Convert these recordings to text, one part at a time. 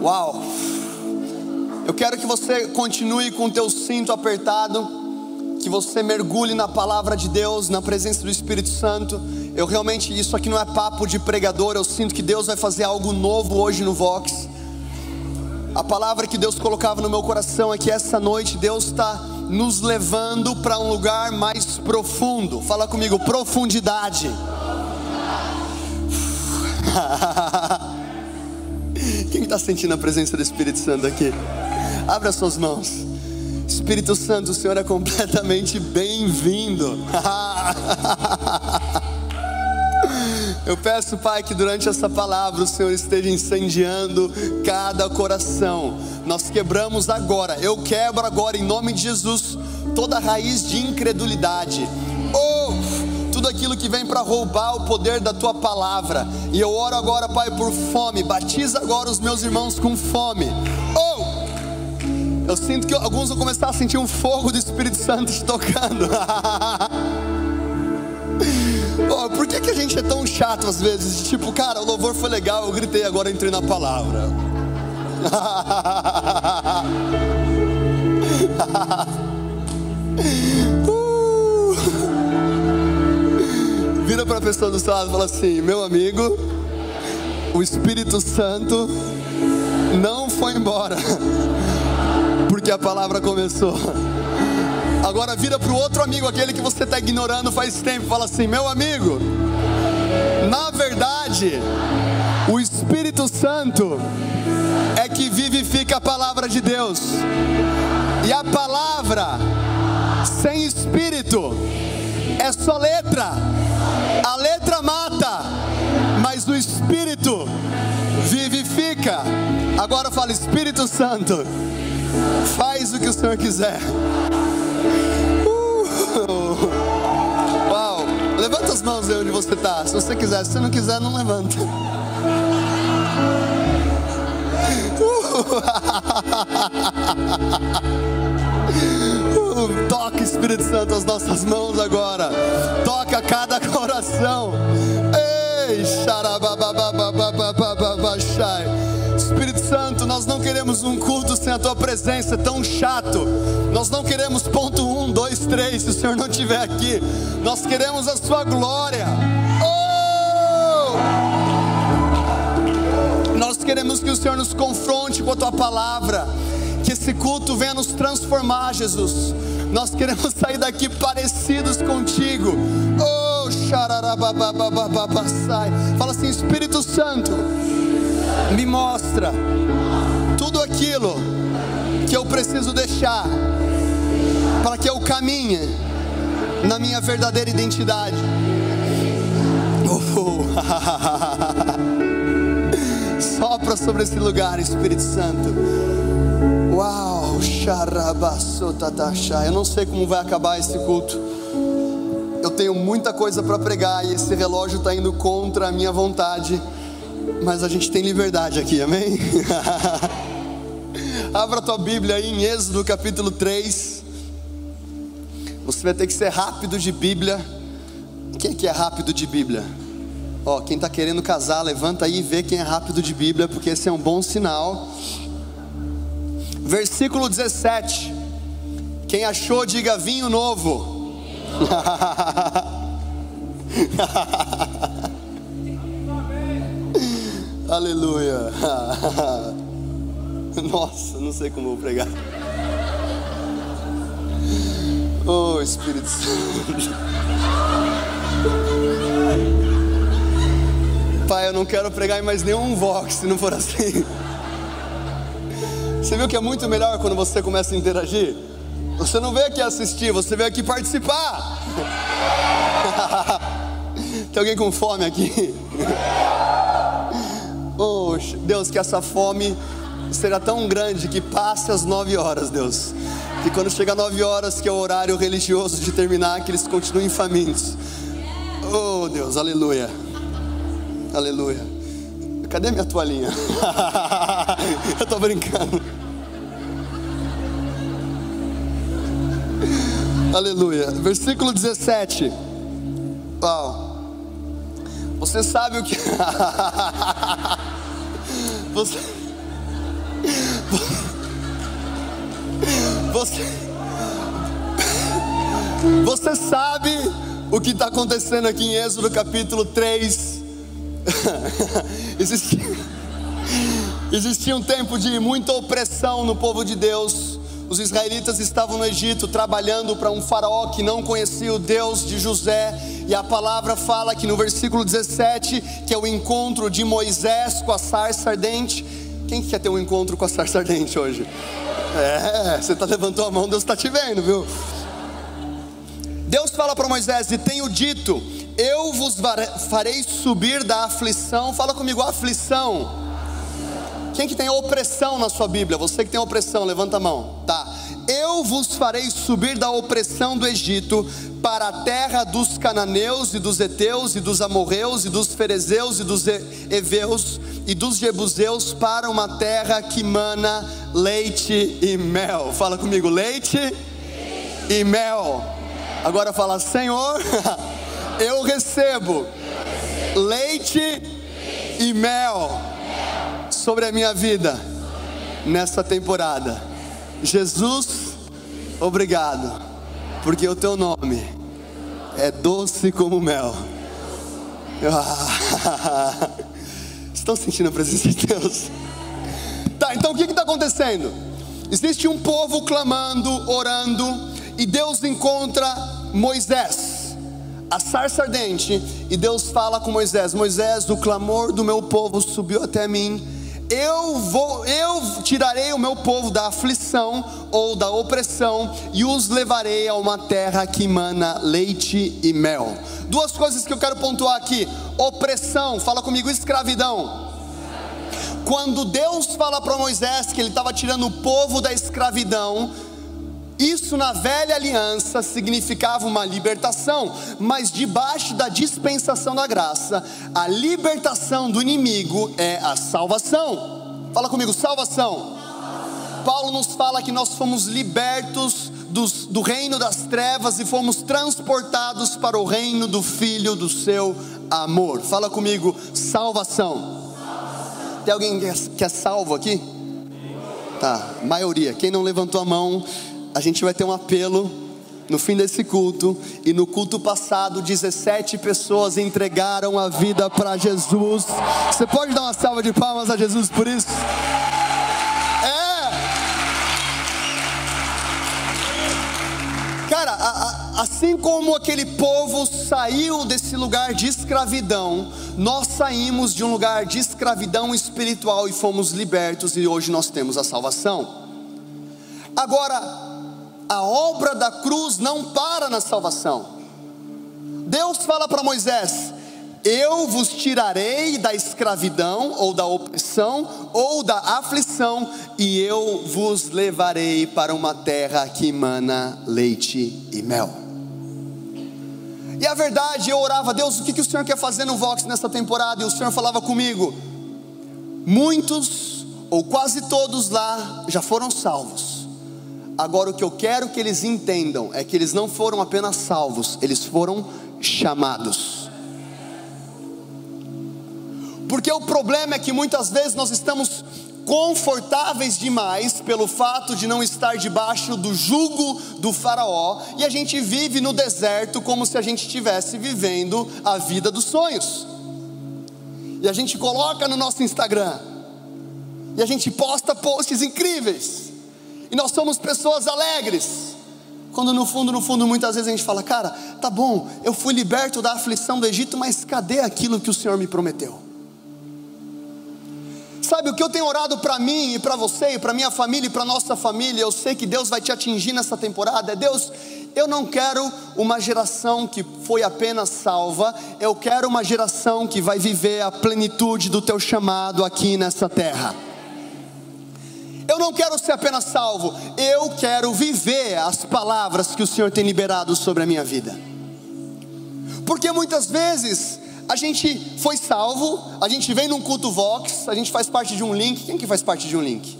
Uau! Eu quero que você continue com o teu cinto apertado, que você mergulhe na palavra de Deus, na presença do Espírito Santo. Eu realmente, isso aqui não é papo de pregador, eu sinto que Deus vai fazer algo novo hoje no Vox. A palavra que Deus colocava no meu coração é que essa noite Deus está nos levando para um lugar mais profundo. Fala comigo, profundidade. Quem está sentindo a presença do Espírito Santo aqui? Abra suas mãos. Espírito Santo, o Senhor é completamente bem-vindo. Eu peço, Pai, que durante essa palavra o Senhor esteja incendiando cada coração. Nós quebramos agora, eu quebro agora em nome de Jesus toda raiz de incredulidade. Aquilo que vem para roubar o poder da tua palavra. E eu oro agora, Pai, por fome. Batiza agora os meus irmãos com fome. Oh! Eu sinto que alguns vão começar a sentir um fogo do Espírito Santo te tocando. por que, que a gente é tão chato às vezes? Tipo, cara, o louvor foi legal, eu gritei, agora entrei na palavra. Vira para a pessoa do seu lado e fala assim: Meu amigo, o Espírito Santo não foi embora porque a palavra começou. Agora vira para o outro amigo, aquele que você está ignorando faz tempo, fala assim: meu amigo, na verdade, o Espírito Santo é que vivifica a palavra de Deus, e a palavra sem espírito é só letra, a letra mata, mas o espírito vivifica. Agora fala, Espírito Santo Faz o que o Senhor quiser. Uh! Uau! Levanta as mãos aí onde você está. Se você quiser, se você não quiser, não levanta. Uh! Toca Espírito Santo as nossas mãos agora. Toca cada coração. Ei. Espírito Santo, nós não queremos um culto sem a tua presença, tão chato. Nós não queremos ponto um, dois, três, se o Senhor não estiver aqui. Nós queremos a sua glória. Oh! Nós queremos que o Senhor nos confronte com a tua palavra. Que esse culto venha nos transformar, Jesus. Nós queremos sair daqui parecidos contigo. Oh, xararabababababasai. Fala assim, Espírito Santo me mostra tudo aquilo que eu preciso deixar para que eu caminhe na minha verdadeira identidade. Oh, Sopra sobre esse lugar, Espírito Santo. Uau, eu não sei como vai acabar esse culto. Eu tenho muita coisa para pregar e esse relógio está indo contra a minha vontade mas a gente tem liberdade aqui, amém? Abra tua Bíblia aí em Êxodo capítulo 3. Você vai ter que ser rápido de Bíblia. Quem que é rápido de Bíblia? Ó, quem está querendo casar, levanta aí e vê quem é rápido de Bíblia, porque esse é um bom sinal. Versículo 17. Quem achou, diga vinho novo. Aleluia. Nossa, não sei como vou pregar. Oh, Espírito Santo. Pai, eu não quero pregar em mais nenhum vox se não for assim. Você viu que é muito melhor quando você começa a interagir? Você não veio aqui assistir, você veio aqui participar. Tem alguém com fome aqui? Oh, Deus, que essa fome será tão grande que passe as nove horas, Deus. Que quando chega nove horas, que é o horário religioso de terminar, que eles continuem famintos. Oh, Deus, aleluia. Aleluia. Cadê minha toalhinha? Eu estou brincando. Aleluia. Versículo 17. Uau. Você sabe o que. Você... Você, você sabe o que está acontecendo aqui em Êxodo capítulo 3? existia, existia um tempo de muita opressão no povo de Deus. Os israelitas estavam no Egito trabalhando para um faraó que não conhecia o Deus de José, e a palavra fala que no versículo 17, que é o encontro de Moisés com a sarça ardente. Quem quer ter um encontro com a sarça ardente hoje? É, você tá levantou a mão, Deus está te vendo, viu? Deus fala para Moisés: E tenho dito, eu vos farei subir da aflição. Fala comigo, aflição quem que tem opressão na sua Bíblia? Você que tem opressão, levanta a mão. Tá. Eu vos farei subir da opressão do Egito para a terra dos cananeus e dos heteus e dos amorreus e dos ferezeus e dos heveus e dos jebuseus para uma terra que mana leite e mel. Fala comigo, leite, leite. e mel. Agora fala, Senhor, eu recebo, leite, leite e mel sobre a minha vida nessa temporada. Jesus, obrigado, porque o teu nome é doce como mel. Estão sentindo a presença de Deus? Tá, então o que está acontecendo? Existe um povo clamando, orando, e Deus encontra Moisés, a sarça ardente, e Deus fala com Moisés: Moisés, o clamor do meu povo subiu até mim eu vou, eu tirarei o meu povo da aflição ou da opressão e os levarei a uma terra que emana leite e mel. Duas coisas que eu quero pontuar aqui: opressão, fala comigo, escravidão. Quando Deus fala para Moisés que ele estava tirando o povo da escravidão, isso na velha aliança significava uma libertação, mas debaixo da dispensação da graça, a libertação do inimigo é a salvação. Fala comigo, salvação. Paulo nos fala que nós fomos libertos do, do reino das trevas e fomos transportados para o reino do Filho do seu amor. Fala comigo, salvação. Tem alguém que é, que é salvo aqui? Tá, maioria. Quem não levantou a mão, a gente vai ter um apelo no fim desse culto, e no culto passado, 17 pessoas entregaram a vida para Jesus. Você pode dar uma salva de palmas a Jesus por isso? É! Cara, a, a, assim como aquele povo saiu desse lugar de escravidão, nós saímos de um lugar de escravidão espiritual e fomos libertos, e hoje nós temos a salvação. Agora, a obra da cruz não para na salvação. Deus fala para Moisés: Eu vos tirarei da escravidão, ou da opressão, ou da aflição, e eu vos levarei para uma terra que emana leite e mel. E a verdade, eu orava, Deus, o que, que o Senhor quer fazer no Vox nessa temporada? E o Senhor falava comigo: muitos, ou quase todos lá, já foram salvos Agora, o que eu quero que eles entendam é que eles não foram apenas salvos, eles foram chamados. Porque o problema é que muitas vezes nós estamos confortáveis demais pelo fato de não estar debaixo do jugo do Faraó e a gente vive no deserto como se a gente estivesse vivendo a vida dos sonhos. E a gente coloca no nosso Instagram, e a gente posta posts incríveis e nós somos pessoas alegres. Quando no fundo, no fundo, muitas vezes a gente fala, cara, tá bom, eu fui liberto da aflição do Egito, mas cadê aquilo que o Senhor me prometeu? Sabe o que eu tenho orado para mim e para você e para minha família e para nossa família? Eu sei que Deus vai te atingir nessa temporada. É Deus, eu não quero uma geração que foi apenas salva, eu quero uma geração que vai viver a plenitude do teu chamado aqui nessa terra. Eu não quero ser apenas salvo, eu quero viver as palavras que o Senhor tem liberado sobre a minha vida. Porque muitas vezes a gente foi salvo, a gente vem num culto Vox, a gente faz parte de um link. Quem que faz parte de um link?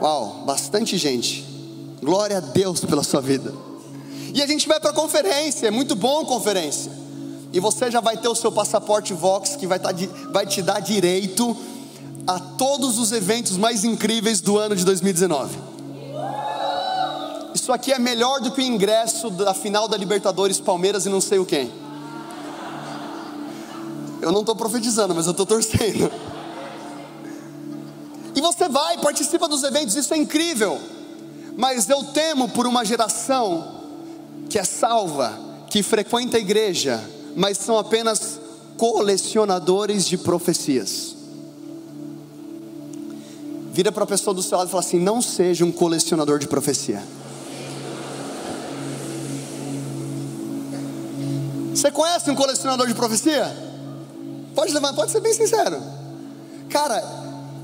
Uau, bastante gente. Glória a Deus pela sua vida. E a gente vai para conferência, é muito bom conferência. E você já vai ter o seu passaporte Vox que vai, tá, vai te dar direito a todos os eventos mais incríveis do ano de 2019. Isso aqui é melhor do que o ingresso da final da Libertadores Palmeiras e não sei o quem. Eu não estou profetizando, mas eu estou torcendo. E você vai, participa dos eventos, isso é incrível. Mas eu temo por uma geração que é salva, que frequenta a igreja, mas são apenas colecionadores de profecias. Vira para a pessoa do seu lado e fala assim: não seja um colecionador de profecia. Você conhece um colecionador de profecia? Pode levantar, pode ser bem sincero. Cara,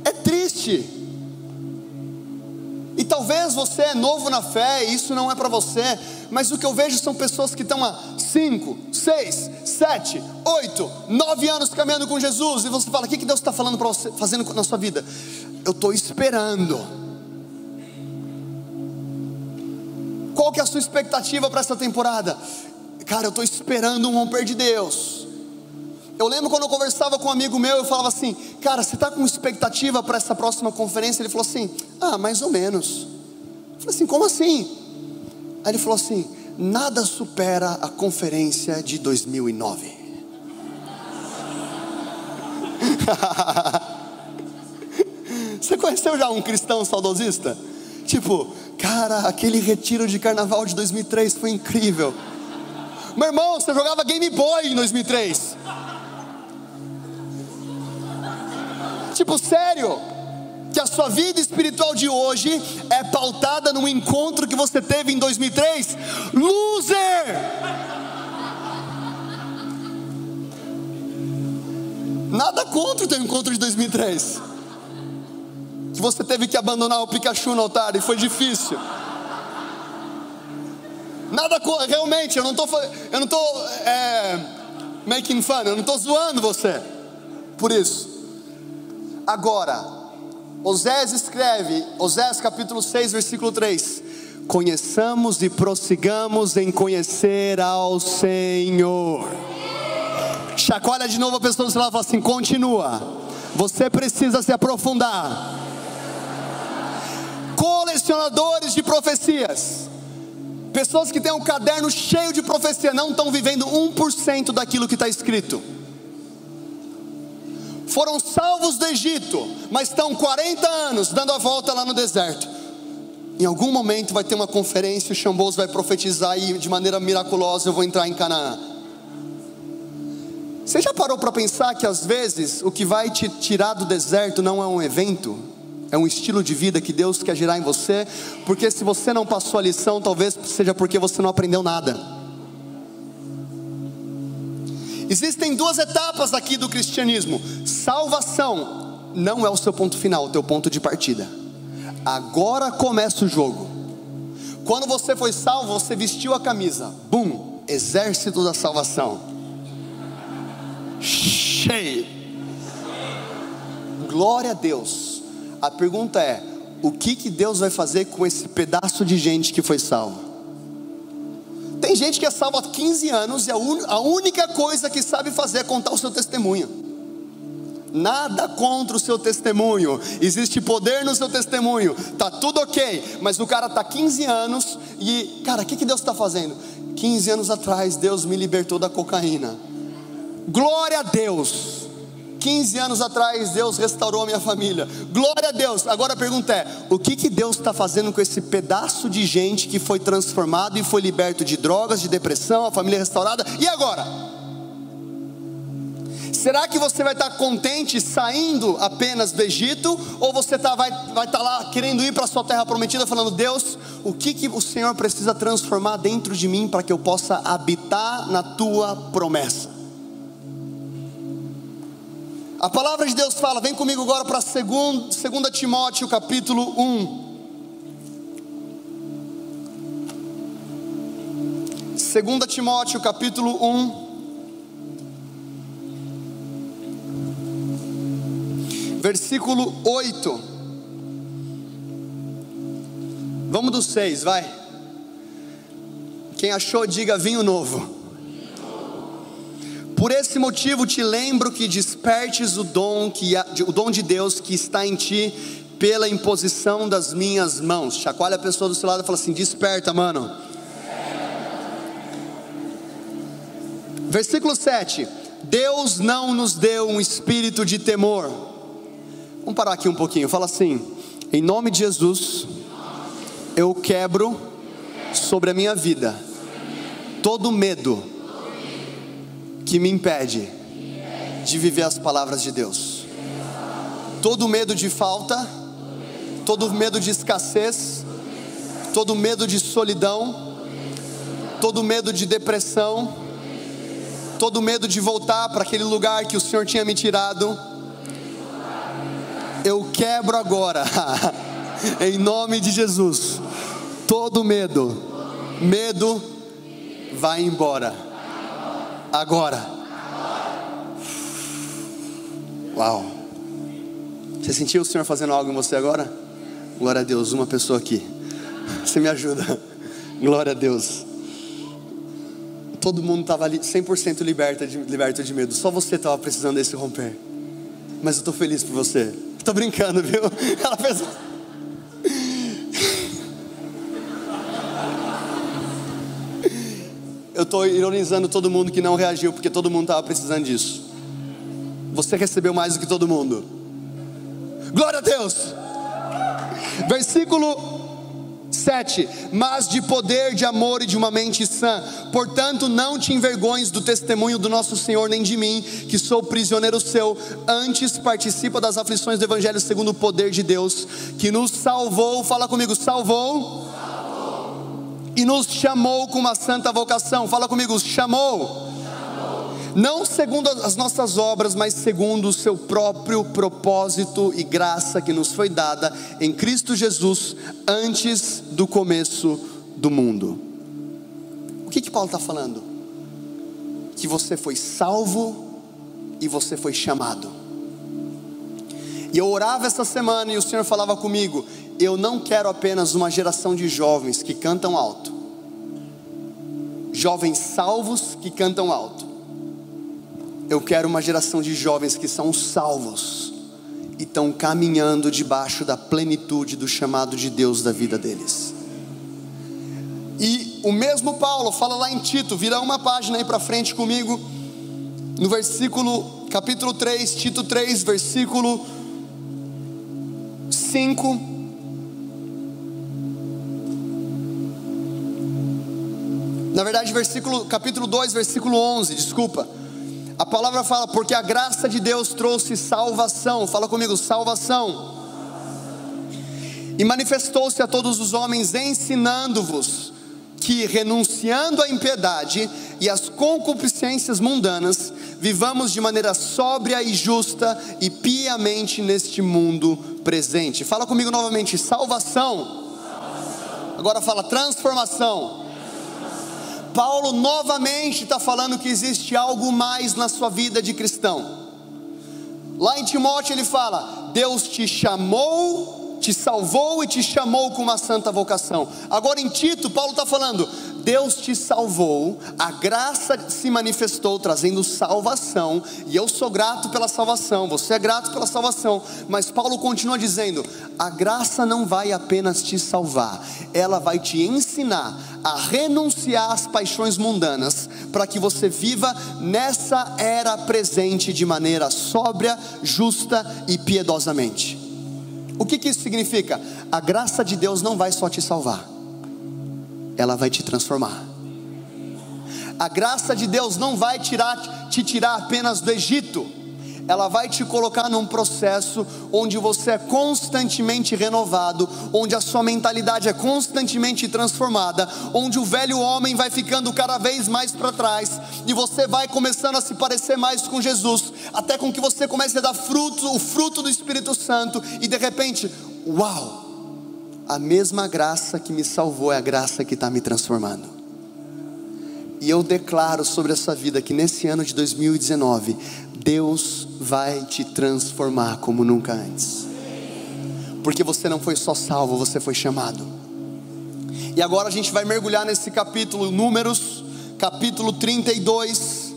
é triste e talvez você é novo na fé e isso não é para você, mas o que eu vejo são pessoas que estão há 5, 6, 7, 8, 9 anos caminhando com Jesus, e você fala: o que, que Deus está falando para você, fazendo na sua vida? Eu estou esperando. Qual que é a sua expectativa para essa temporada? Cara, eu estou esperando um romper de Deus. Eu lembro quando eu conversava com um amigo meu, eu falava assim, cara, você está com expectativa para essa próxima conferência? Ele falou assim, ah, mais ou menos. Eu falei assim, como assim? Aí ele falou assim, nada supera a conferência de 2009. Você conheceu já um cristão saudosista? Tipo, cara, aquele retiro de carnaval de 2003 foi incrível. Meu irmão, você jogava Game Boy em 2003. Tipo, sério, que a sua vida espiritual de hoje é pautada num encontro que você teve em 2003? Loser! Nada contra o teu encontro de 2003. Que você teve que abandonar o Pikachu no altar e foi difícil. Nada realmente, eu não estou, eu não tô é, making fun, eu não estou zoando você. Por isso. Agora, Osés escreve, Osés capítulo 6, versículo 3: Conheçamos e prossigamos em conhecer ao Senhor. Chacoalha de novo a pessoa do lado e fala assim: continua. Você precisa se aprofundar. Colecionadores de profecias. Pessoas que têm um caderno cheio de profecia não estão vivendo 1% daquilo que está escrito foram salvos do Egito, mas estão 40 anos dando a volta lá no deserto. Em algum momento vai ter uma conferência, o Xambos vai profetizar e de maneira miraculosa eu vou entrar em Canaã. Você já parou para pensar que às vezes o que vai te tirar do deserto não é um evento, é um estilo de vida que Deus quer gerar em você? Porque se você não passou a lição, talvez seja porque você não aprendeu nada. Existem duas etapas aqui do cristianismo. Salvação não é o seu ponto final, o teu ponto de partida. Agora começa o jogo. Quando você foi salvo, você vestiu a camisa. Bum, exército da salvação. Cheio. Glória a Deus. A pergunta é: o que que Deus vai fazer com esse pedaço de gente que foi salvo? Tem gente que é salva há 15 anos e a, un, a única coisa que sabe fazer é contar o seu testemunho. Nada contra o seu testemunho, existe poder no seu testemunho, tá tudo ok, mas o cara tá 15 anos e, cara, o que, que Deus está fazendo? 15 anos atrás, Deus me libertou da cocaína. Glória a Deus. 15 anos atrás Deus restaurou a minha família. Glória a Deus. Agora a pergunta é: o que, que Deus está fazendo com esse pedaço de gente que foi transformado e foi liberto de drogas, de depressão, a família restaurada? E agora? Será que você vai estar contente saindo apenas do Egito? Ou você tá, vai estar tá lá querendo ir para a sua terra prometida, falando: Deus, o que, que o Senhor precisa transformar dentro de mim para que eu possa habitar na tua promessa? A palavra de Deus fala, vem comigo agora para 2 Timóteo capítulo 1. 2 Timóteo capítulo 1. Versículo 8. Vamos do 6, vai. Quem achou, diga vinho novo. Por esse motivo te lembro que despertes o dom, que, o dom de Deus que está em ti pela imposição das minhas mãos. Chacoalha a pessoa do seu lado e fala assim: desperta, mano. Versículo 7: Deus não nos deu um espírito de temor. Vamos parar aqui um pouquinho. Fala assim: em nome de Jesus, eu quebro sobre a minha vida todo medo que me impede de viver as palavras de Deus. Todo medo de falta, todo medo de escassez, todo medo de solidão, todo medo de depressão, todo medo de voltar para aquele lugar que o Senhor tinha me tirado. Eu quebro agora, em nome de Jesus, todo medo, medo vai embora agora. Uau. Você sentiu o Senhor fazendo algo em você agora? Glória a Deus, uma pessoa aqui. Você me ajuda. Glória a Deus. Todo mundo estava ali 100% liberto de, liberto de medo. Só você estava precisando desse romper. Mas eu estou feliz por você. Estou brincando, viu? Ela fez. Eu estou ironizando todo mundo que não reagiu, porque todo mundo estava precisando disso. Você recebeu mais do que todo mundo. Glória a Deus. Versículo 7. Mas de poder, de amor e de uma mente sã. Portanto, não te envergonhes do testemunho do nosso Senhor, nem de mim, que sou prisioneiro seu. Antes participa das aflições do Evangelho segundo o poder de Deus, que nos salvou. Fala comigo, salvou e nos chamou com uma santa vocação. Fala comigo, chamou. chamou. Não segundo as nossas obras, mas segundo o seu próprio propósito e graça que nos foi dada em Cristo Jesus antes do começo do mundo. O que que Paulo está falando? Que você foi salvo e você foi chamado. E eu orava essa semana e o Senhor falava comigo: eu não quero apenas uma geração de jovens que cantam alto, jovens salvos que cantam alto. Eu quero uma geração de jovens que são salvos e estão caminhando debaixo da plenitude do chamado de Deus da vida deles. E o mesmo Paulo fala lá em Tito, vira uma página aí para frente comigo, no versículo, capítulo 3, Tito 3, versículo 5 Na verdade, versículo, capítulo 2, versículo 11, desculpa. A palavra fala, porque a graça de Deus trouxe salvação. Fala comigo, salvação. E manifestou-se a todos os homens, ensinando-vos que, renunciando à impiedade e às concupiscências mundanas, vivamos de maneira sóbria e justa e piamente neste mundo presente. Fala comigo novamente, salvação. salvação. Agora fala transformação. Paulo novamente está falando que existe algo mais na sua vida de cristão. Lá em Timóteo ele fala: Deus te chamou, te salvou e te chamou com uma santa vocação. Agora em Tito, Paulo está falando: Deus te salvou, a graça se manifestou trazendo salvação, e eu sou grato pela salvação, você é grato pela salvação, mas Paulo continua dizendo: a graça não vai apenas te salvar, ela vai te ensinar a renunciar às paixões mundanas, para que você viva nessa era presente de maneira sóbria, justa e piedosamente. O que, que isso significa? A graça de Deus não vai só te salvar ela vai te transformar. A graça de Deus não vai tirar, te tirar apenas do Egito, ela vai te colocar num processo onde você é constantemente renovado, onde a sua mentalidade é constantemente transformada, onde o velho homem vai ficando cada vez mais para trás e você vai começando a se parecer mais com Jesus, até com que você comece a dar fruto, o fruto do Espírito Santo e de repente, uau! A mesma graça que me salvou é a graça que está me transformando. E eu declaro sobre essa vida que nesse ano de 2019, Deus vai te transformar como nunca antes. Porque você não foi só salvo, você foi chamado. E agora a gente vai mergulhar nesse capítulo, Números, capítulo 32.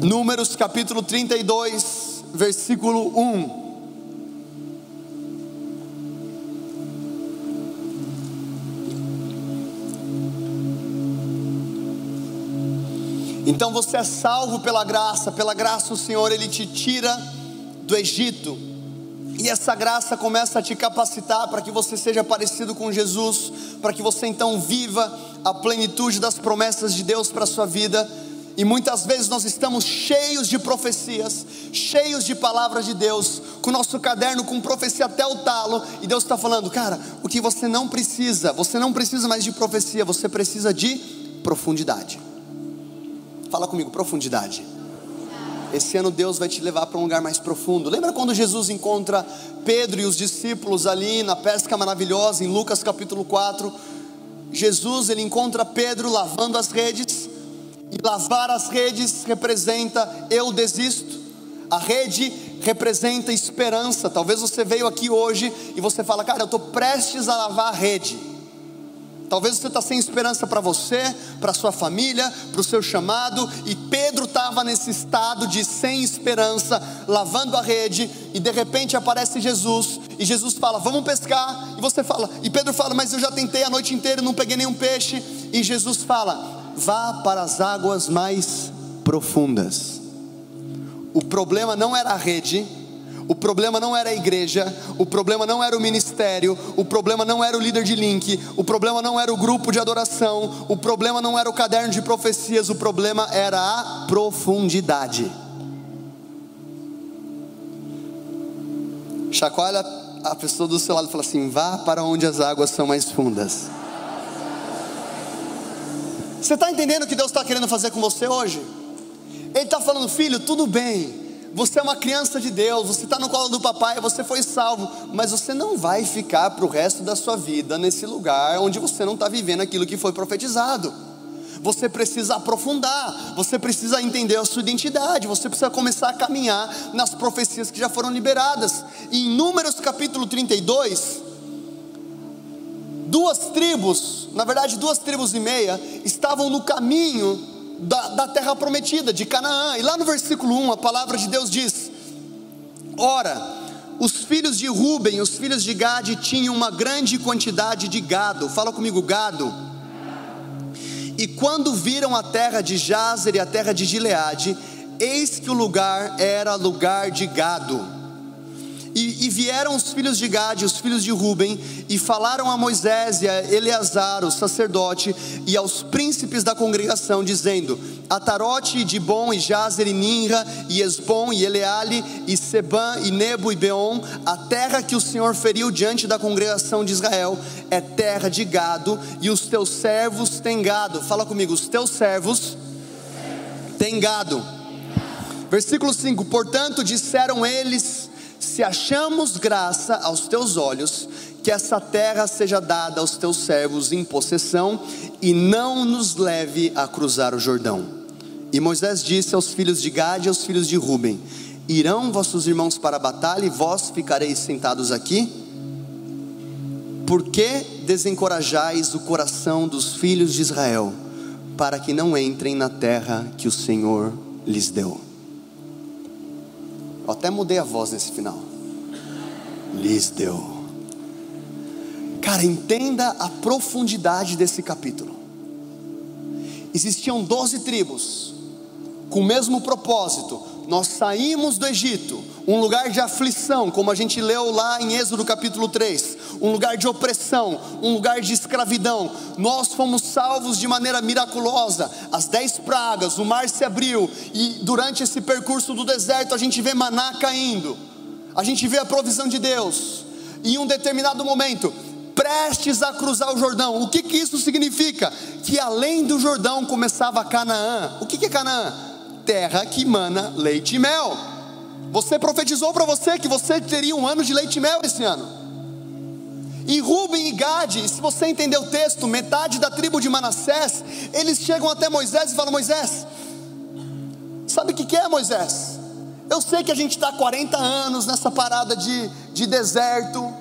Números capítulo 32, versículo 1. Então você é salvo pela graça, pela graça o Senhor ele te tira do Egito. E essa graça começa a te capacitar para que você seja parecido com Jesus, para que você então viva a plenitude das promessas de Deus para a sua vida. E muitas vezes nós estamos cheios de profecias, cheios de palavras de Deus, com o nosso caderno com profecia até o talo, e Deus está falando, cara, o que você não precisa, você não precisa mais de profecia, você precisa de profundidade. Fala comigo, profundidade. Esse ano Deus vai te levar para um lugar mais profundo. Lembra quando Jesus encontra Pedro e os discípulos ali na pesca maravilhosa em Lucas capítulo 4? Jesus ele encontra Pedro lavando as redes e lavar as redes representa eu desisto. A rede representa esperança. Talvez você veio aqui hoje e você fala, cara, eu estou prestes a lavar a rede. Talvez você está sem esperança para você, para sua família, para o seu chamado. E Pedro estava nesse estado de sem esperança, lavando a rede, e de repente aparece Jesus, e Jesus fala: Vamos pescar. E você fala, e Pedro fala: Mas eu já tentei a noite inteira e não peguei nenhum peixe. E Jesus fala: Vá para as águas mais profundas. O problema não era a rede, o problema não era a igreja, o problema não era o ministério, o problema não era o líder de link, o problema não era o grupo de adoração, o problema não era o caderno de profecias, o problema era a profundidade. Chacoalha a pessoa do seu lado e fala assim: vá para onde as águas são mais fundas. Você está entendendo o que Deus está querendo fazer com você hoje? Ele está falando, filho, tudo bem, você é uma criança de Deus, você está no colo do papai, você foi salvo, mas você não vai ficar para o resto da sua vida nesse lugar onde você não está vivendo aquilo que foi profetizado. Você precisa aprofundar, você precisa entender a sua identidade, você precisa começar a caminhar nas profecias que já foram liberadas. E em Números capítulo 32, duas tribos, na verdade duas tribos e meia, estavam no caminho da, da terra prometida, de Canaã. E lá no versículo 1, a palavra de Deus diz: Ora, os filhos de Ruben, os filhos de Gade tinham uma grande quantidade de gado. Fala comigo, gado. E quando viram a terra de Jazer e a terra de Gileade, eis que o lugar era lugar de gado e, e, vieram os filhos de Gade, os filhos de Ruben, e falaram a Moisés e a Eleazar, o sacerdote, e aos príncipes da congregação, dizendo: Atarote e Dibon, e Jazer, e Ninra, e Esbom, e Eleale, e Sebã, e Nebo, e Beon, a terra que o Senhor feriu diante da congregação de Israel, é terra de gado, e os teus servos têm gado. Fala comigo, os teus servos têm gado. Versículo 5: Portanto, disseram eles se achamos graça aos teus olhos, que essa terra seja dada aos teus servos em possessão e não nos leve a cruzar o Jordão. E Moisés disse aos filhos de Gade e aos filhos de Ruben: Irão vossos irmãos para a batalha e vós ficareis sentados aqui? Por que desencorajais o coração dos filhos de Israel, para que não entrem na terra que o Senhor lhes deu? Eu até mudei a voz nesse final. Lhes deu. Cara, entenda a profundidade desse capítulo. Existiam doze tribos, com o mesmo propósito. Nós saímos do Egito, um lugar de aflição, como a gente leu lá em Êxodo capítulo 3, um lugar de opressão, um lugar de escravidão. Nós fomos salvos de maneira miraculosa. As dez pragas, o mar se abriu, e durante esse percurso do deserto a gente vê maná caindo, a gente vê a provisão de Deus. E em um determinado momento, prestes a cruzar o Jordão, o que, que isso significa? Que além do Jordão começava Canaã. O que, que é Canaã? Terra que mana leite e mel. Você profetizou para você que você teria um ano de leite e mel esse ano. E Ruben e Gade, se você entender o texto, metade da tribo de Manassés, eles chegam até Moisés e falam: Moisés, sabe o que, é Moisés? Eu sei que a gente está 40 anos nessa parada de, de deserto,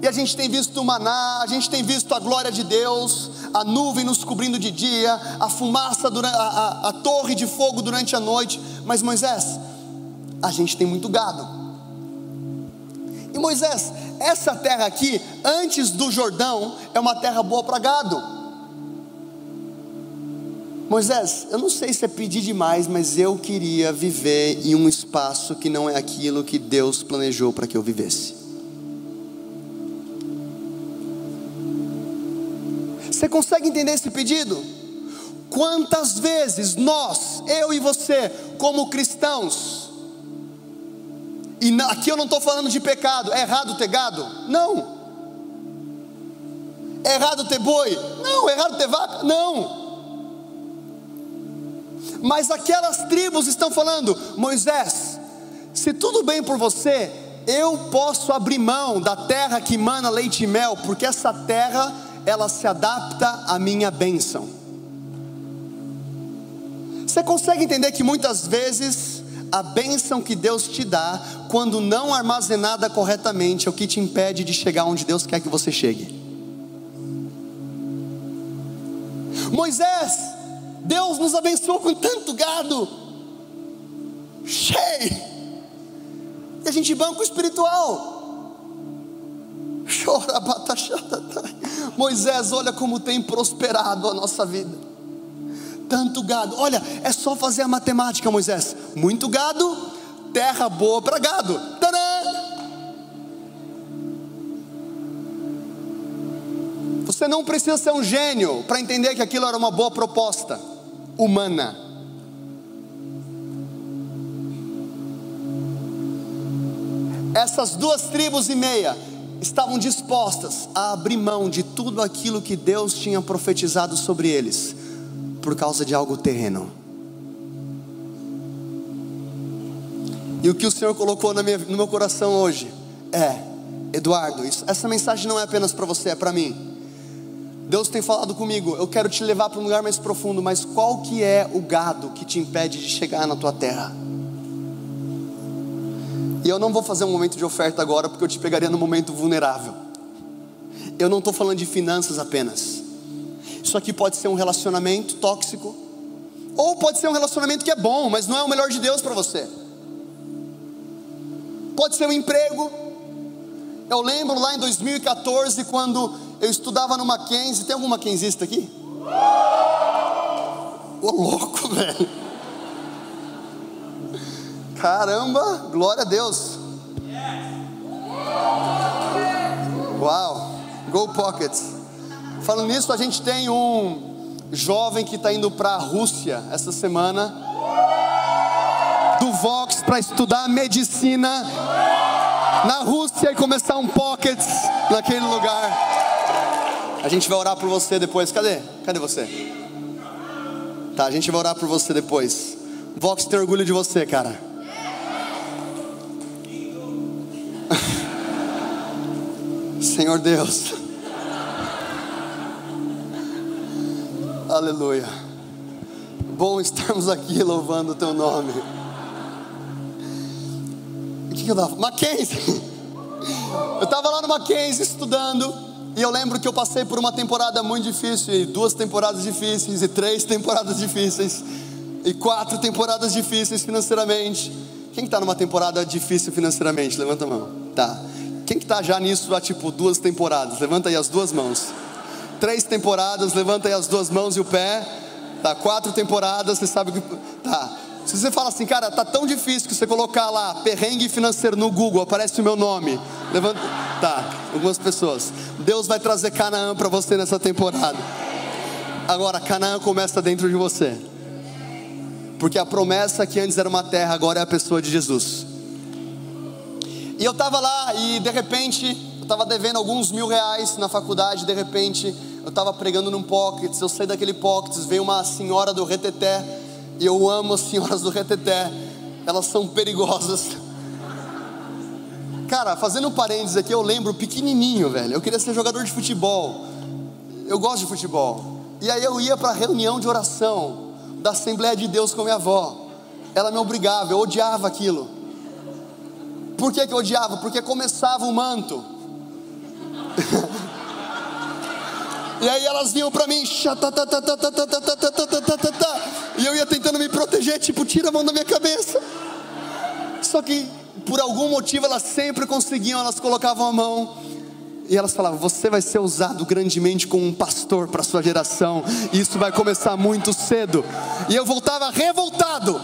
e a gente tem visto o maná, a gente tem visto a glória de Deus, a nuvem nos cobrindo de dia, a fumaça, durante, a, a, a torre de fogo durante a noite, Mas Moisés, a gente tem muito gado. E Moisés, essa terra aqui, antes do Jordão, é uma terra boa para gado. Moisés, eu não sei se é pedir demais, mas eu queria viver em um espaço que não é aquilo que Deus planejou para que eu vivesse. Você consegue entender esse pedido? Quantas vezes nós, eu e você, como cristãos, e aqui eu não estou falando de pecado, é errado ter gado? Não. É errado ter boi? Não. É errado ter vaca? Não mas aquelas tribos estão falando: Moisés, se tudo bem por você, eu posso abrir mão da terra que mana leite e mel, porque essa terra ela se adapta à minha bênção. Você consegue entender que muitas vezes a bênção que Deus te dá, quando não armazenada corretamente, é o que te impede de chegar onde Deus quer que você chegue? Moisés, Deus nos abençoou com tanto gado, cheio, e a gente banco espiritual. Chora, Moisés, olha como tem prosperado a nossa vida. Tanto gado, olha, é só fazer a matemática, Moisés. Muito gado, terra boa para gado. Tadã! Você não precisa ser um gênio para entender que aquilo era uma boa proposta humana. Essas duas tribos e meia estavam dispostas a abrir mão de tudo aquilo que Deus tinha profetizado sobre eles, por causa de algo terreno. E o que o Senhor colocou minha, no meu coração hoje é, Eduardo, isso, essa mensagem não é apenas para você, é para mim. Deus tem falado comigo, eu quero te levar para um lugar mais profundo, mas qual que é o gado que te impede de chegar na tua terra? E eu não vou fazer um momento de oferta agora, porque eu te pegaria no momento vulnerável. Eu não estou falando de finanças apenas. Isso aqui pode ser um relacionamento tóxico, ou pode ser um relacionamento que é bom, mas não é o melhor de Deus para você. Pode ser um emprego. Eu lembro lá em 2014, quando eu estudava no Mackenzie. Tem algum Mackenzista aqui? Ô louco, velho. Caramba, glória a Deus. Uau, Go Pockets. Falando nisso, a gente tem um jovem que está indo para a Rússia essa semana, do Vox, para estudar medicina na Rússia e começar um Pockets naquele lugar. A gente vai orar por você depois. Cadê? Cadê você? Tá, a gente vai orar por você depois. Vox tem orgulho de você, cara. Senhor Deus. Aleluia. Bom estarmos aqui louvando o teu nome. O que, que eu tava? Mackenzie. Eu estava lá no Mackenzie estudando. E eu lembro que eu passei por uma temporada muito difícil, e duas temporadas difíceis, e três temporadas difíceis, e quatro temporadas difíceis financeiramente. Quem está numa temporada difícil financeiramente? Levanta a mão. Tá. Quem que está já nisso há tipo duas temporadas? Levanta aí as duas mãos. Três temporadas, levanta aí as duas mãos e o pé. Tá, quatro temporadas, você sabe que. Tá. Se você fala assim, cara, tá tão difícil que você colocar lá perrengue financeiro no Google, aparece o meu nome. Levanta. Tá, algumas pessoas. Deus vai trazer Canaã para você nessa temporada. Agora, Canaã começa dentro de você. Porque a promessa que antes era uma terra, agora é a pessoa de Jesus. E eu estava lá e de repente, estava devendo alguns mil reais na faculdade, de repente, eu estava pregando num pockets, eu saí daquele pockets, veio uma senhora do reteté, e eu amo as senhoras do reteté, elas são perigosas. Cara, fazendo um parênteses aqui, eu lembro pequenininho, velho. Eu queria ser jogador de futebol. Eu gosto de futebol. E aí eu ia para a reunião de oração da Assembleia de Deus com minha avó. Ela me obrigava, eu odiava aquilo. Por que, que eu odiava? Porque começava o manto. E aí elas vinham para mim, E eu ia tentando me proteger, tipo, tira a mão da minha cabeça. Só que por algum motivo elas sempre conseguiam, elas colocavam a mão e elas falavam: Você vai ser usado grandemente como um pastor para sua geração, e isso vai começar muito cedo. E eu voltava revoltado.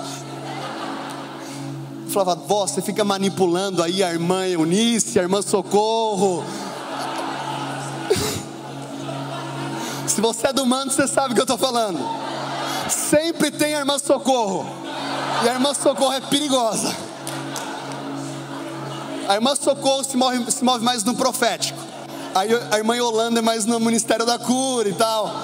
Falava: Vó, você fica manipulando aí a irmã Eunice, a irmã Socorro. Se você é do mando, você sabe o que eu estou falando. Sempre tem a irmã Socorro, e a irmã Socorro é perigosa. A irmã Socorro se move, se move mais no profético. A, a irmã Yolanda é mais no Ministério da Cura e tal.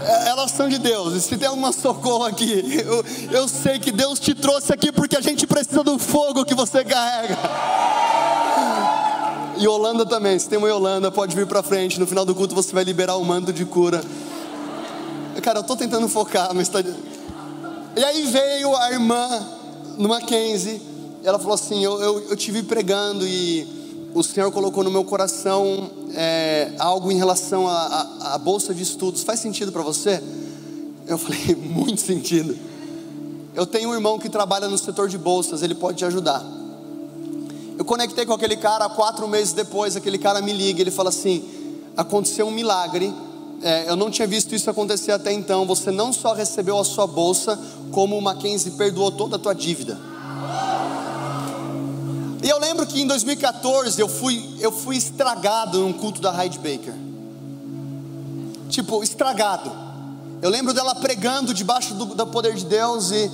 É, elas são de Deus. E se tem alguma socorro aqui, eu, eu sei que Deus te trouxe aqui porque a gente precisa do fogo que você carrega. E Holanda também, se tem uma Yolanda, pode vir para frente. No final do culto você vai liberar o manto de cura. Cara, eu tô tentando focar, mas tá. E aí veio a irmã no Mackenzie ela falou assim: eu, eu, eu te vi pregando e o Senhor colocou no meu coração é, algo em relação à bolsa de estudos. Faz sentido para você? Eu falei: muito sentido. Eu tenho um irmão que trabalha no setor de bolsas, ele pode te ajudar. Eu conectei com aquele cara, quatro meses depois, aquele cara me liga, ele fala assim: aconteceu um milagre, é, eu não tinha visto isso acontecer até então. Você não só recebeu a sua bolsa, como o Mackenzie perdoou toda a tua dívida. E eu lembro que em 2014 eu fui, eu fui estragado num culto da Hyde Baker. Tipo, estragado. Eu lembro dela pregando debaixo do, do poder de Deus e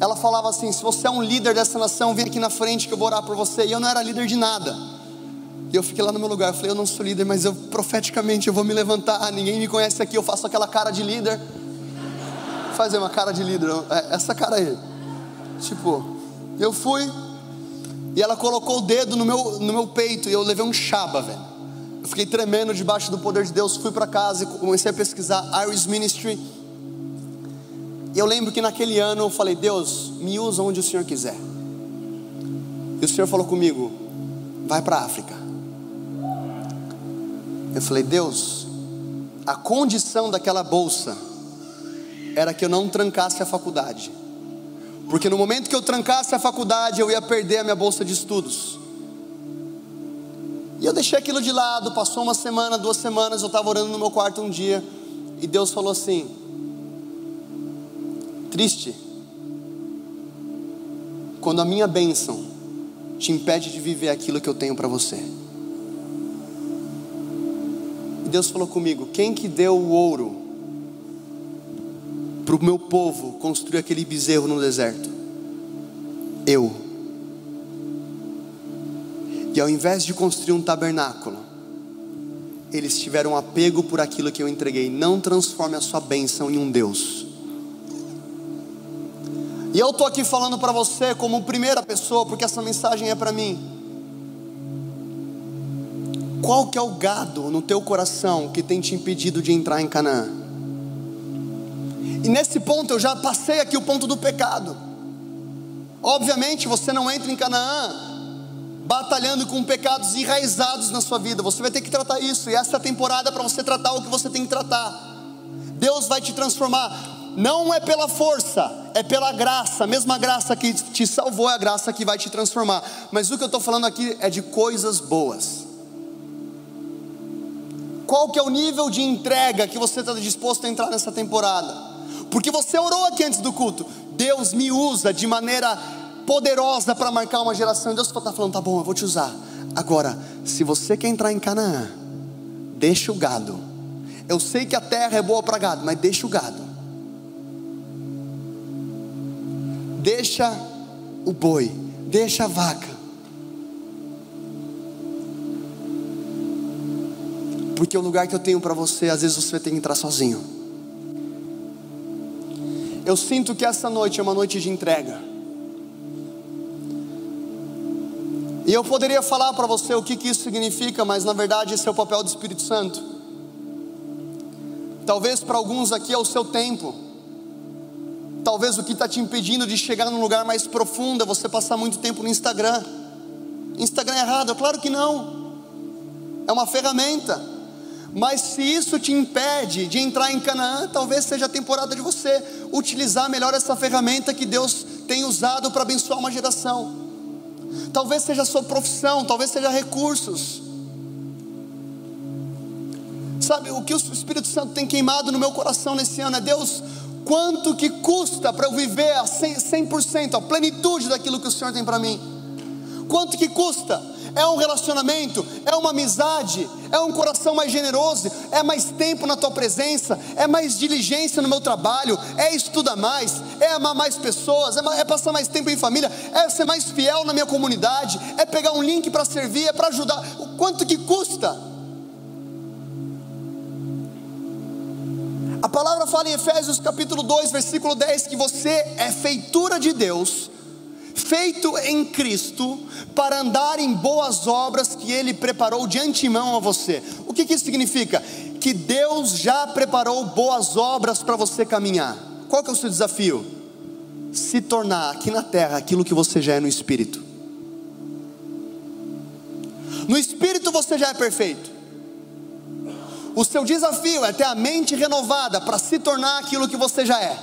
ela falava assim: se você é um líder dessa nação, vem aqui na frente que eu vou orar por você. E eu não era líder de nada. E eu fiquei lá no meu lugar. Eu falei: eu não sou líder, mas eu profeticamente eu vou me levantar. Ninguém me conhece aqui. Eu faço aquela cara de líder. Fazer uma cara de líder. É, essa cara aí. Tipo, eu fui, e ela colocou o dedo no meu, no meu peito e eu levei um chaba, velho. Eu fiquei tremendo debaixo do poder de Deus. Fui para casa e comecei a pesquisar Iris Ministry. E eu lembro que naquele ano eu falei: Deus, me usa onde o Senhor quiser. E o Senhor falou comigo: vai para a África. Eu falei: Deus, a condição daquela bolsa era que eu não trancasse a faculdade. Porque no momento que eu trancasse a faculdade, eu ia perder a minha bolsa de estudos. E eu deixei aquilo de lado, passou uma semana, duas semanas, eu estava orando no meu quarto um dia, e Deus falou assim: Triste, quando a minha bênção te impede de viver aquilo que eu tenho para você. E Deus falou comigo: Quem que deu o ouro para o meu povo construir aquele bezerro no deserto? Eu. E ao invés de construir um tabernáculo, eles tiveram apego por aquilo que eu entreguei. Não transforme a sua bênção em um Deus. E eu estou aqui falando para você como primeira pessoa, porque essa mensagem é para mim. Qual que é o gado no teu coração que tem te impedido de entrar em Canaã? E nesse ponto eu já passei aqui o ponto do pecado. Obviamente você não entra em Canaã batalhando com pecados enraizados na sua vida. Você vai ter que tratar isso. E essa é a temporada para você tratar o que você tem que tratar. Deus vai te transformar. Não é pela força, é pela graça. A mesma graça que te salvou é a graça que vai te transformar. Mas o que eu estou falando aqui é de coisas boas. Qual que é o nível de entrega que você está disposto a entrar nessa temporada? porque você orou aqui antes do culto. Deus me usa de maneira poderosa para marcar uma geração. Deus está falando, tá bom, eu vou te usar. Agora, se você quer entrar em Canaã, deixa o gado. Eu sei que a terra é boa para gado, mas deixa o gado. Deixa o boi, deixa a vaca. Porque o lugar que eu tenho para você, às vezes você ter que entrar sozinho. Eu sinto que essa noite é uma noite de entrega. E eu poderia falar para você o que, que isso significa, mas na verdade esse é o papel do Espírito Santo. Talvez para alguns aqui é o seu tempo. Talvez o que está te impedindo de chegar num lugar mais profundo é você passar muito tempo no Instagram. Instagram é errado? Claro que não. É uma ferramenta. Mas se isso te impede de entrar em Canaã, talvez seja a temporada de você utilizar melhor essa ferramenta que Deus tem usado para abençoar uma geração. Talvez seja a sua profissão, talvez seja recursos. Sabe, o que o Espírito Santo tem queimado no meu coração nesse ano é Deus, quanto que custa para eu viver a 100%, a plenitude daquilo que o Senhor tem para mim? Quanto que custa? é um relacionamento, é uma amizade, é um coração mais generoso, é mais tempo na tua presença, é mais diligência no meu trabalho, é estudar mais, é amar mais pessoas, é, é passar mais tempo em família, é ser mais fiel na minha comunidade, é pegar um link para servir, é para ajudar. O quanto que custa? A palavra fala em Efésios capítulo 2, versículo 10 que você é feitura de Deus feito em Cristo para andar em boas obras que Ele preparou de antemão a você. O que, que isso significa? Que Deus já preparou boas obras para você caminhar. Qual que é o seu desafio? Se tornar aqui na terra aquilo que você já é no Espírito. No Espírito você já é perfeito. O seu desafio é ter a mente renovada para se tornar aquilo que você já é.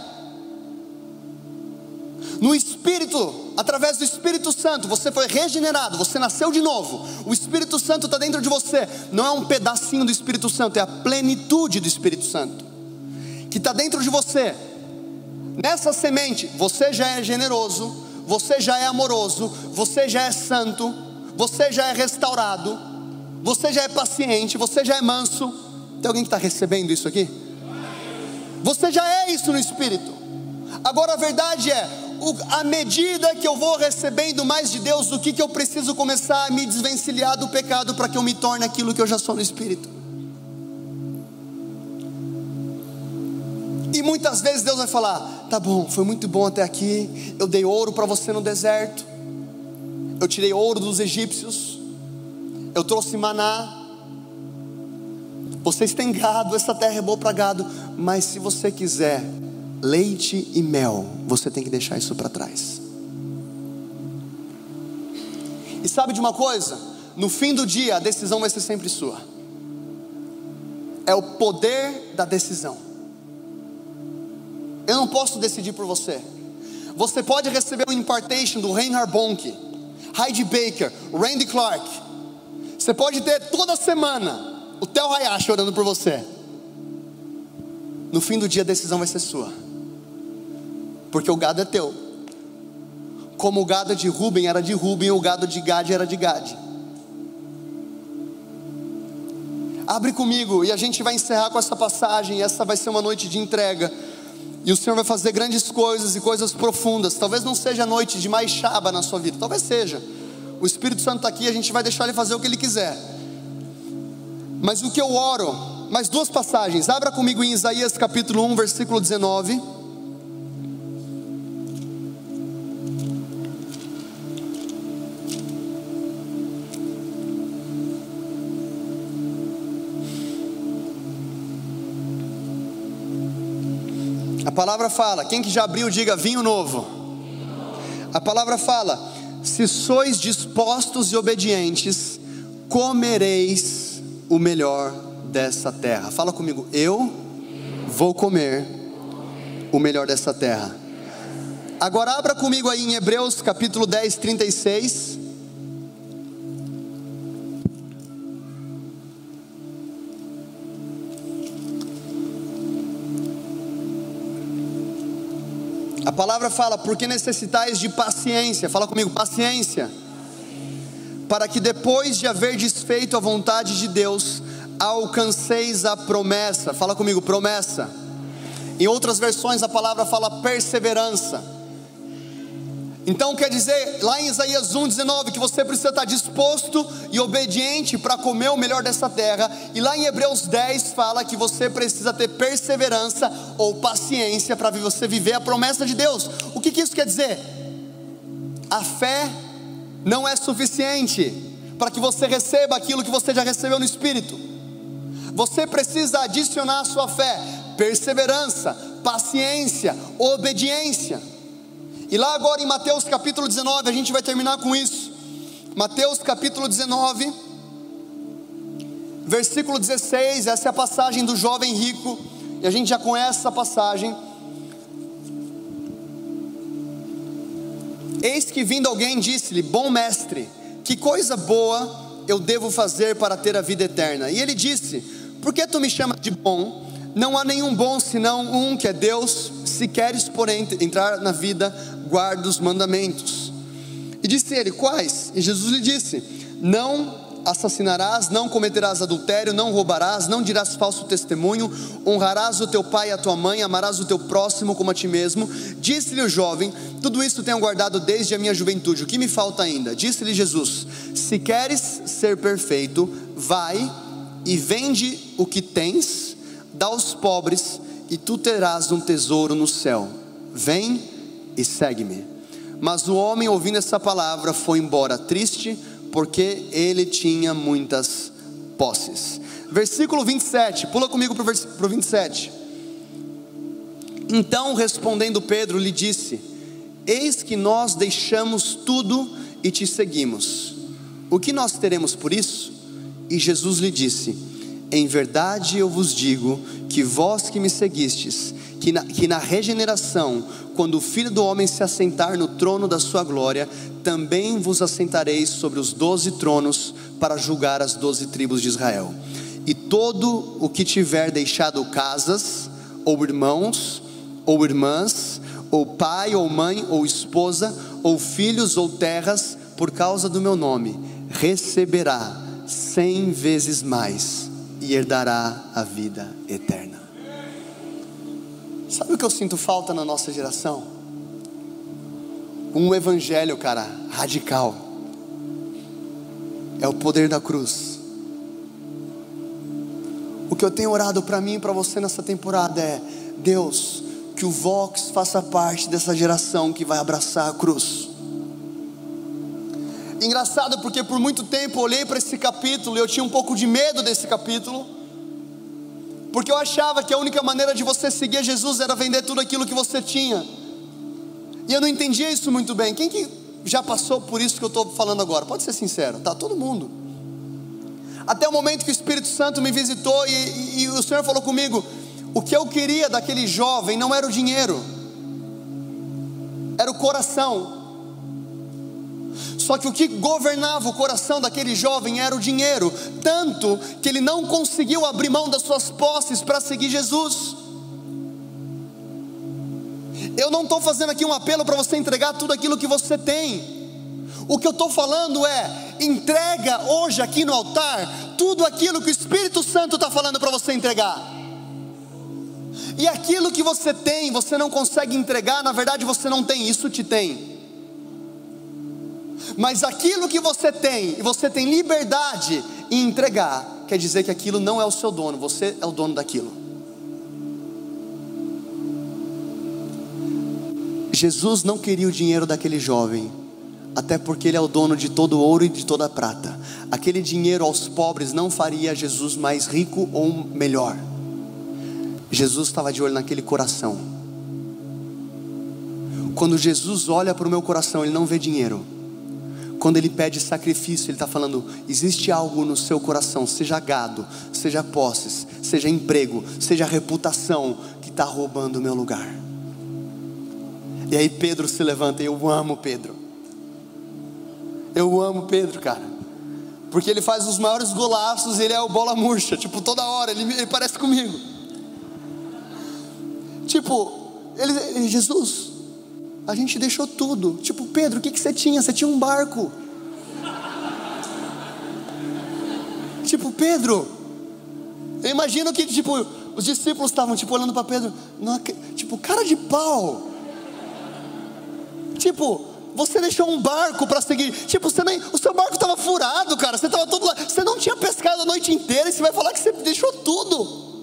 No Espírito através do Espírito Santo, você foi regenerado, você nasceu de novo. O Espírito Santo está dentro de você. Não é um pedacinho do Espírito Santo, é a plenitude do Espírito Santo que está dentro de você. Nessa semente, você já é generoso, você já é amoroso, você já é santo, você já é restaurado, você já é paciente, você já é manso. Tem alguém que está recebendo isso aqui? Você já é isso no Espírito. Agora a verdade é, à medida que eu vou recebendo mais de Deus, o que, que eu preciso começar a me desvencilhar do pecado para que eu me torne aquilo que eu já sou no Espírito? E muitas vezes Deus vai falar: tá bom, foi muito bom até aqui, eu dei ouro para você no deserto, eu tirei ouro dos egípcios, eu trouxe maná, vocês têm gado, essa terra é boa para gado, mas se você quiser leite e mel, você tem que deixar isso para trás. E sabe de uma coisa? No fim do dia, a decisão vai ser sempre sua. É o poder da decisão. Eu não posso decidir por você. Você pode receber um impartation do Reinhard Bonk, Heidi Baker, Randy Clark. Você pode ter toda semana o Theo Hayashi orando por você. No fim do dia a decisão vai ser sua porque o gado é teu. Como o gado de Ruben era de Ruben, o gado de Gade era de Gade. Abre comigo e a gente vai encerrar com essa passagem. Essa vai ser uma noite de entrega. E o Senhor vai fazer grandes coisas e coisas profundas. Talvez não seja noite de mais chaba na sua vida, talvez seja. O Espírito Santo está aqui, a gente vai deixar ele fazer o que ele quiser. Mas o que eu oro, mais duas passagens. Abra comigo em Isaías capítulo 1, versículo 19. palavra fala, quem que já abriu, diga vinho novo. A palavra fala: se sois dispostos e obedientes, comereis o melhor dessa terra. Fala comigo, eu vou comer o melhor dessa terra. Agora abra comigo aí em Hebreus capítulo 10, 36. A palavra fala, porque necessitais de paciência. Fala comigo, paciência. Para que depois de haver desfeito a vontade de Deus, alcanceis a promessa. Fala comigo, promessa. Em outras versões a palavra fala perseverança. Então quer dizer, lá em Isaías 1,19, que você precisa estar disposto e obediente para comer o melhor dessa terra. E lá em Hebreus 10 fala que você precisa ter perseverança ou paciência para você viver a promessa de Deus. O que, que isso quer dizer? A fé não é suficiente para que você receba aquilo que você já recebeu no Espírito. Você precisa adicionar à sua fé perseverança, paciência, obediência. E lá agora em Mateus capítulo 19, a gente vai terminar com isso. Mateus capítulo 19. Versículo 16, essa é a passagem do jovem rico, e a gente já conhece essa passagem. Eis que vindo alguém disse-lhe: Bom mestre, que coisa boa eu devo fazer para ter a vida eterna? E ele disse: Por que tu me chamas de bom? Não há nenhum bom senão um que é Deus. Se queres, porém, entrar na vida, guarda os mandamentos. E disse ele: Quais? E Jesus lhe disse: Não assassinarás, não cometerás adultério, não roubarás, não dirás falso testemunho, honrarás o teu pai e a tua mãe, amarás o teu próximo como a ti mesmo. Disse-lhe o jovem: Tudo isso tenho guardado desde a minha juventude, o que me falta ainda? Disse-lhe Jesus: Se queres ser perfeito, vai e vende o que tens, dá aos pobres, e tu terás um tesouro no céu. Vem e segue-me. Mas o homem, ouvindo essa palavra, foi embora triste porque ele tinha muitas posses. Versículo 27, pula comigo para o 27. Então respondendo Pedro, lhe disse: Eis que nós deixamos tudo e te seguimos. O que nós teremos por isso? E Jesus lhe disse: Em verdade eu vos digo que vós que me seguistes, que na, que na regeneração, quando o filho do homem se assentar no trono da sua glória, também vos assentareis sobre os doze tronos para julgar as doze tribos de Israel. E todo o que tiver deixado casas, ou irmãos, ou irmãs, ou pai, ou mãe, ou esposa, ou filhos, ou terras, por causa do meu nome, receberá cem vezes mais e herdará a vida eterna. Sabe o que eu sinto falta na nossa geração? um evangelho, cara, radical. É o poder da cruz. O que eu tenho orado para mim e para você nessa temporada é: Deus, que o Vox faça parte dessa geração que vai abraçar a cruz. Engraçado porque por muito tempo eu olhei para esse capítulo e eu tinha um pouco de medo desse capítulo, porque eu achava que a única maneira de você seguir Jesus era vender tudo aquilo que você tinha. E eu não entendia isso muito bem. Quem que já passou por isso que eu estou falando agora? Pode ser sincero, tá? Todo mundo. Até o momento que o Espírito Santo me visitou e, e, e o Senhor falou comigo: o que eu queria daquele jovem não era o dinheiro, era o coração. Só que o que governava o coração daquele jovem era o dinheiro, tanto que ele não conseguiu abrir mão das suas posses para seguir Jesus. Eu não estou fazendo aqui um apelo para você entregar tudo aquilo que você tem. O que eu estou falando é: entrega hoje aqui no altar tudo aquilo que o Espírito Santo está falando para você entregar. E aquilo que você tem, você não consegue entregar, na verdade você não tem, isso te tem. Mas aquilo que você tem, e você tem liberdade em entregar, quer dizer que aquilo não é o seu dono, você é o dono daquilo. Jesus não queria o dinheiro daquele jovem, até porque ele é o dono de todo ouro e de toda a prata. Aquele dinheiro aos pobres não faria Jesus mais rico ou melhor. Jesus estava de olho naquele coração. Quando Jesus olha para o meu coração, ele não vê dinheiro. Quando ele pede sacrifício, ele está falando: existe algo no seu coração, seja gado, seja posses, seja emprego, seja reputação, que está roubando o meu lugar. E aí Pedro se levanta, e eu amo Pedro. Eu amo Pedro, cara. Porque ele faz os maiores golaços, ele é o bola murcha, tipo, toda hora, ele, ele parece comigo. Tipo, ele, ele, Jesus, a gente deixou tudo. Tipo, Pedro, o que, que você tinha? Você tinha um barco. tipo, Pedro, eu imagino que, tipo, os discípulos estavam, tipo, olhando para Pedro, não, tipo, cara de pau. Tipo, você deixou um barco para seguir. Tipo, você nem, o seu barco estava furado, cara. Você estava todo lá. Você não tinha pescado a noite inteira e você vai falar que você deixou tudo.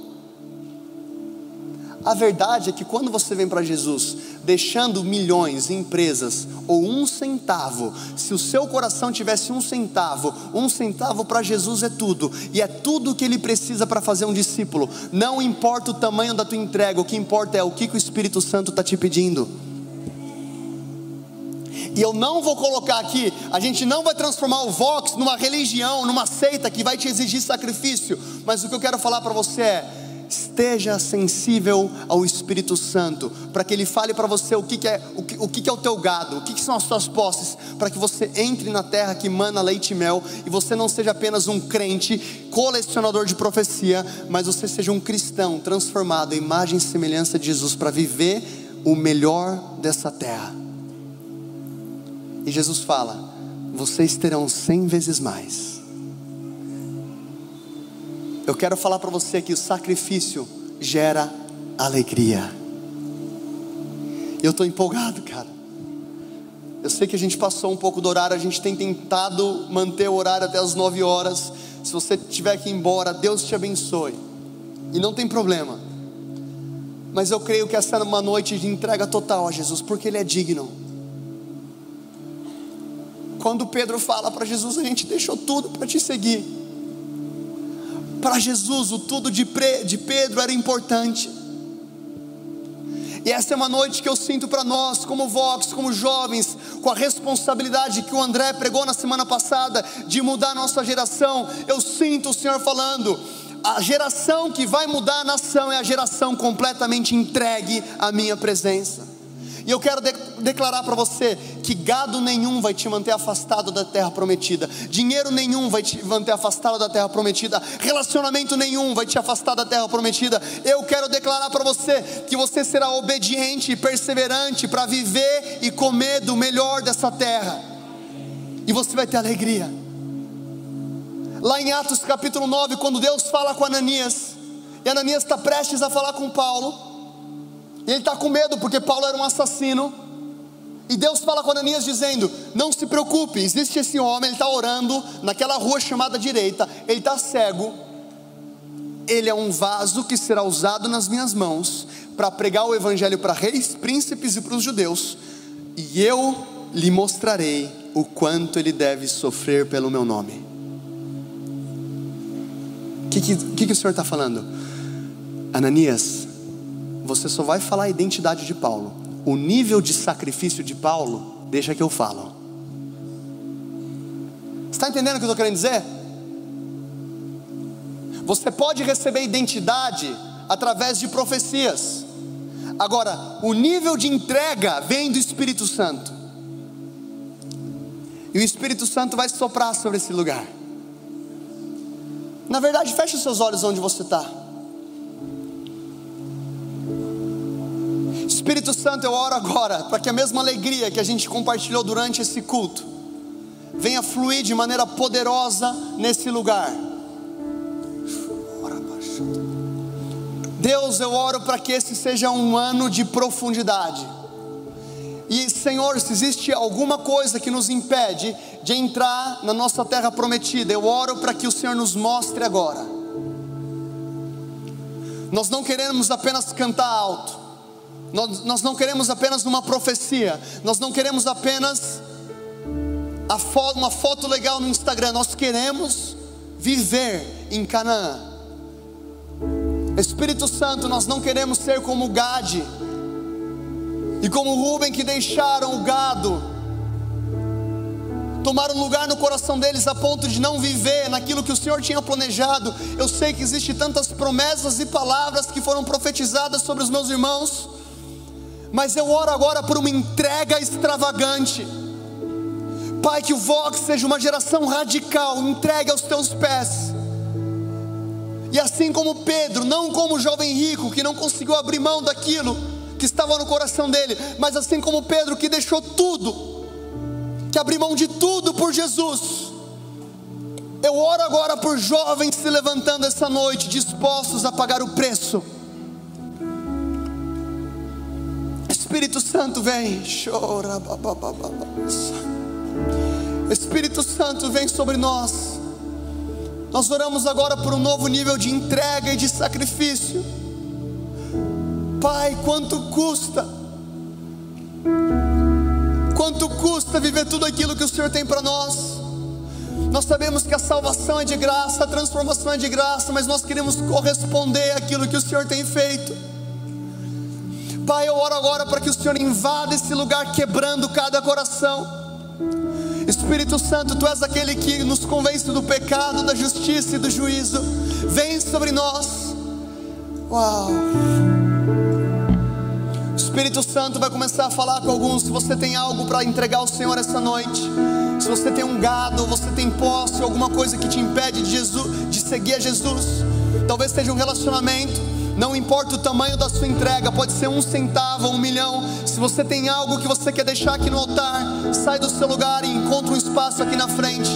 A verdade é que quando você vem para Jesus, deixando milhões em empresas ou um centavo, se o seu coração tivesse um centavo, um centavo para Jesus é tudo, e é tudo o que ele precisa para fazer um discípulo. Não importa o tamanho da tua entrega, o que importa é o que, que o Espírito Santo está te pedindo. E eu não vou colocar aqui, a gente não vai transformar o Vox numa religião, numa seita que vai te exigir sacrifício, mas o que eu quero falar para você é: esteja sensível ao Espírito Santo, para que Ele fale para você o que, que é o, que, o que, que, é o teu gado, o que, são as suas posses, para que você entre na terra que mana leite e mel, e você não seja apenas um crente, colecionador de profecia, mas você seja um cristão transformado em imagem e semelhança de Jesus, para viver o melhor dessa terra. E Jesus fala: vocês terão cem vezes mais. Eu quero falar para você que o sacrifício gera alegria. Eu estou empolgado, cara. Eu sei que a gente passou um pouco do horário, a gente tem tentado manter o horário até as nove horas. Se você tiver que ir embora, Deus te abençoe. E não tem problema. Mas eu creio que essa é uma noite de entrega total a Jesus, porque Ele é digno. Quando Pedro fala para Jesus, a gente deixou tudo para te seguir. Para Jesus, o tudo de, de Pedro era importante. E essa é uma noite que eu sinto para nós, como Vox, como jovens, com a responsabilidade que o André pregou na semana passada, de mudar a nossa geração. Eu sinto o Senhor falando: a geração que vai mudar a nação é a geração completamente entregue à minha presença. E eu quero de declarar para você que gado nenhum vai te manter afastado da terra prometida, dinheiro nenhum vai te manter afastado da terra prometida, relacionamento nenhum vai te afastar da terra prometida. Eu quero declarar para você que você será obediente e perseverante para viver e comer do melhor dessa terra, e você vai ter alegria. Lá em Atos capítulo 9, quando Deus fala com Ananias, e Ananias está prestes a falar com Paulo, e ele está com medo porque Paulo era um assassino, e Deus fala com Ananias dizendo: Não se preocupe, existe esse homem, ele está orando naquela rua chamada direita, ele está cego, ele é um vaso que será usado nas minhas mãos para pregar o evangelho para reis, príncipes e para os judeus, e eu lhe mostrarei o quanto ele deve sofrer pelo meu nome. Que, que, que o Senhor está falando? Ananias, você só vai falar a identidade de Paulo. O nível de sacrifício de Paulo, deixa que eu falo. Está entendendo o que eu estou querendo dizer? Você pode receber identidade através de profecias. Agora, o nível de entrega vem do Espírito Santo. E o Espírito Santo vai soprar sobre esse lugar. Na verdade, feche seus olhos onde você está. Espírito Santo, eu oro agora para que a mesma alegria que a gente compartilhou durante esse culto venha fluir de maneira poderosa nesse lugar. Deus, eu oro para que esse seja um ano de profundidade e Senhor, se existe alguma coisa que nos impede de entrar na nossa terra prometida, eu oro para que o Senhor nos mostre agora. Nós não queremos apenas cantar alto, nós, nós não queremos apenas uma profecia, nós não queremos apenas uma foto legal no Instagram, nós queremos viver em Canaã. Espírito Santo, nós não queremos ser como Gade e como Rubem que deixaram o gado, tomaram lugar no coração deles a ponto de não viver naquilo que o Senhor tinha planejado. Eu sei que existe tantas promessas e palavras que foram profetizadas sobre os meus irmãos, mas eu oro agora por uma entrega extravagante. Pai, que o Vox seja uma geração radical, entregue aos teus pés. E assim como Pedro, não como o jovem rico que não conseguiu abrir mão daquilo, que estava no coração dele, mas assim como Pedro que deixou tudo, que abriu mão de tudo por Jesus. Eu oro agora por jovens se levantando essa noite, dispostos a pagar o preço. Espírito Santo vem, chora, Espírito Santo vem sobre nós. Nós oramos agora por um novo nível de entrega e de sacrifício. Pai, quanto custa? Quanto custa viver tudo aquilo que o Senhor tem para nós? Nós sabemos que a salvação é de graça, a transformação é de graça, mas nós queremos corresponder àquilo que o Senhor tem feito. Pai, eu oro agora para que o Senhor invada esse lugar, quebrando cada coração. Espírito Santo, Tu és aquele que nos convence do pecado, da justiça e do juízo. Vem sobre nós. Uau. O Espírito Santo vai começar a falar com alguns. Se você tem algo para entregar ao Senhor essa noite, se você tem um gado, você tem posse, alguma coisa que te impede de, Jesus, de seguir a Jesus, talvez seja um relacionamento não importa o tamanho da sua entrega, pode ser um centavo, um milhão. Se você tem algo que você quer deixar aqui no altar, sai do seu lugar e encontra um espaço aqui na frente.